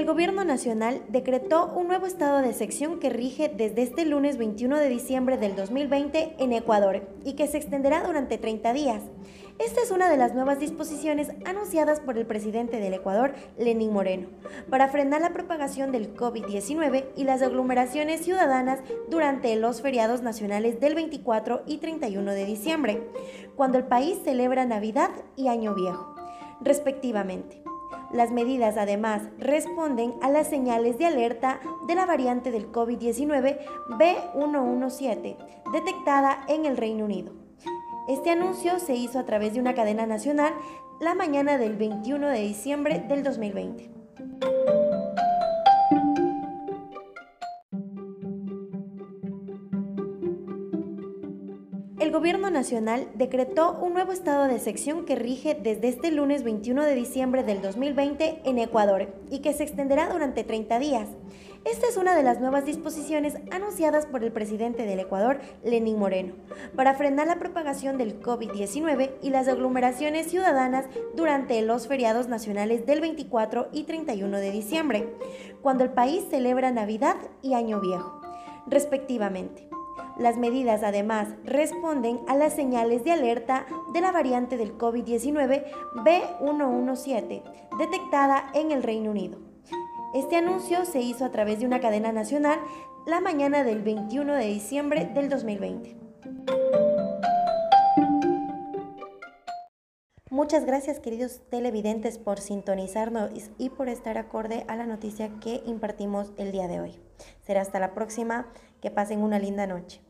El Gobierno Nacional decretó un nuevo estado de sección que rige desde este lunes 21 de diciembre del 2020 en Ecuador y que se extenderá durante 30 días. Esta es una de las nuevas disposiciones anunciadas por el presidente del Ecuador, Lenín Moreno, para frenar la propagación del COVID-19 y las aglomeraciones ciudadanas durante los feriados nacionales del 24 y 31 de diciembre, cuando el país celebra Navidad y Año Viejo, respectivamente. Las medidas además responden a las señales de alerta de la variante del COVID-19 B117, detectada en el Reino Unido. Este anuncio se hizo a través de una cadena nacional la mañana del 21 de diciembre del 2020. El Gobierno Nacional decretó un nuevo estado de sección que rige desde este lunes 21 de diciembre del 2020 en Ecuador y que se extenderá durante 30 días. Esta es una de las nuevas disposiciones anunciadas por el presidente del Ecuador, Lenín Moreno, para frenar la propagación del COVID-19 y las aglomeraciones ciudadanas durante los feriados nacionales del 24 y 31 de diciembre, cuando el país celebra Navidad y Año Viejo, respectivamente. Las medidas además responden a las señales de alerta de la variante del COVID-19 B117, detectada en el Reino Unido. Este anuncio se hizo a través de una cadena nacional la mañana del 21 de diciembre del 2020. Muchas gracias queridos televidentes por sintonizarnos y por estar acorde a la noticia que impartimos el día de hoy. Será hasta la próxima. Que pasen una linda noche.